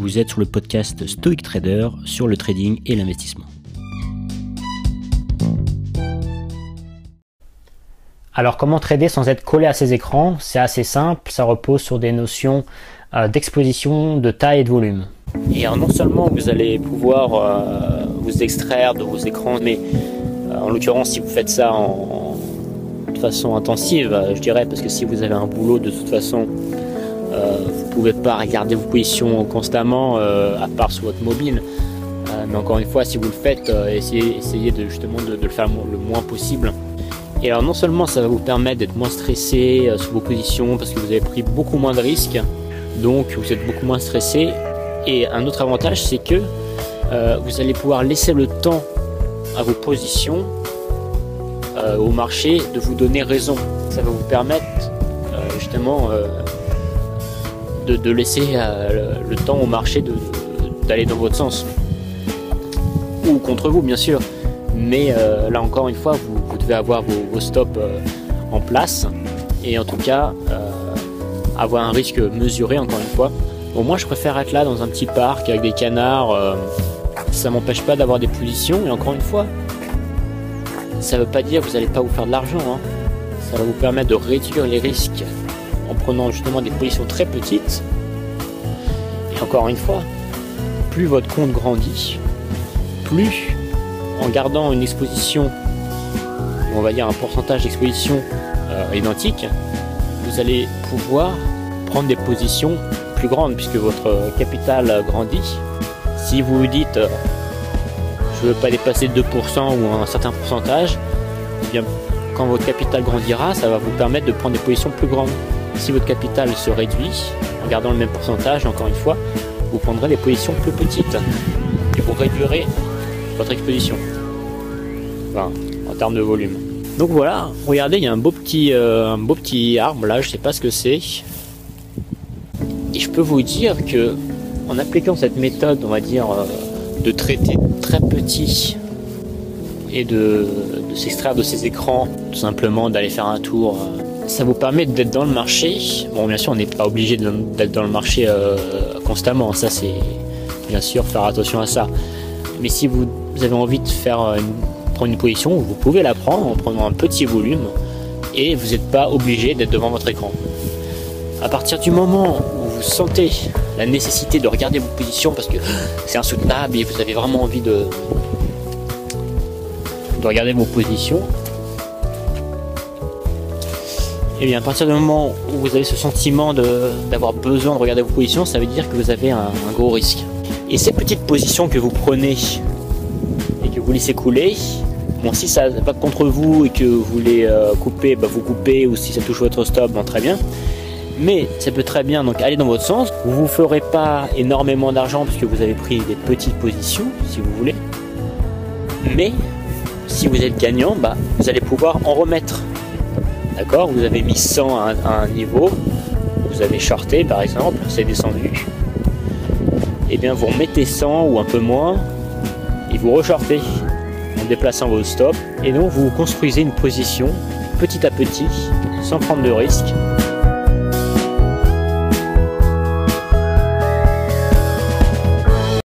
vous êtes sur le podcast Stoic Trader sur le trading et l'investissement. Alors comment trader sans être collé à ces écrans? C'est assez simple, ça repose sur des notions euh, d'exposition, de taille et de volume. Et non seulement vous allez pouvoir euh, vous extraire de vos écrans, mais euh, en l'occurrence si vous faites ça en, de façon intensive, je dirais, parce que si vous avez un boulot de toute façon, vous ne pouvez pas regarder vos positions constamment, à part sur votre mobile. mais encore une fois, si vous le faites, essayez, de, justement de, le faire le moins possible. Et alors non seulement ça va vous permettre d'être moins stressé sur vos positions parce que vous avez pris beaucoup moins de risques, donc vous êtes beaucoup moins stressé, et un autre avantage, c'est que euh, vous allez pouvoir laisser le temps à vos positions euh, au marché de vous donner raison. Ça va vous permettre euh, justement de, laisser le, temps au marché d'aller dans votre sens. Ou contre vous, bien sûr. Mais là encore une fois, vous, devez avoir vos stops en place. Et en tout cas, avoir un risque mesuré, encore une fois. Bon, moi je préfère être là dans un petit parc avec des canards. Euh, ça m'empêche pas d'avoir des positions. Et encore une fois, ça veut pas dire que vous n'allez pas vous faire de l'argent. Hein. Ça va vous permettre de réduire les risques en prenant justement des positions très petites. Et encore une fois, plus votre compte grandit, plus en gardant une exposition, on va dire un pourcentage d'exposition euh, identique, vous allez pouvoir prendre des positions grande puisque votre capital grandit. Si vous vous dites euh, je veux pas dépasser 2% ou un certain pourcentage, eh bien quand votre capital grandira, ça va vous permettre de prendre des positions plus grandes. Si votre capital se réduit en gardant le même pourcentage, encore une fois, vous prendrez des positions plus petites et vous réduirez votre exposition. Enfin, en termes de volume. Donc voilà, regardez, il y a un beau petit, euh, un beau petit arbre là, je sais pas ce que c'est je peux vous dire que en appliquant cette méthode, on va dire, euh, de traiter très petit et de, s'extraire de ces écrans, tout simplement d'aller faire un tour, euh, ça vous permet d'être dans le marché. Bon, bien sûr, on n'est pas obligé d'être dans le marché euh, constamment, ça c'est bien sûr faire attention à ça. Mais si vous avez envie de faire prendre une position, vous pouvez la prendre en prenant un petit volume et vous n'êtes pas obligé d'être devant votre écran. À partir du moment vous sentez la nécessité de regarder vos positions parce que c'est insoutenable et vous avez vraiment envie de, de regarder vos positions, et eh bien à partir du moment où vous avez ce sentiment d'avoir besoin de regarder vos positions, ça veut dire que vous avez un, gros risque. Et ces petites positions que vous prenez et que vous laissez couler, bon si ça va contre vous et que vous voulez euh, couper, bah, vous coupez, ou si ça touche votre stop, bon, très bien mais ça peut très bien donc aller dans votre sens. Vous ne ferez pas énormément d'argent puisque vous avez pris des petites positions, si vous voulez. Mais si vous êtes gagnant, bah, vous allez pouvoir en remettre. D'accord Vous avez mis 100 à un, niveau, vous avez shorté par exemple, c'est descendu. Et eh bien vous remettez 100 ou un peu moins et vous reshortez en déplaçant vos stops. Et donc vous construisez une position petit à petit sans prendre de risque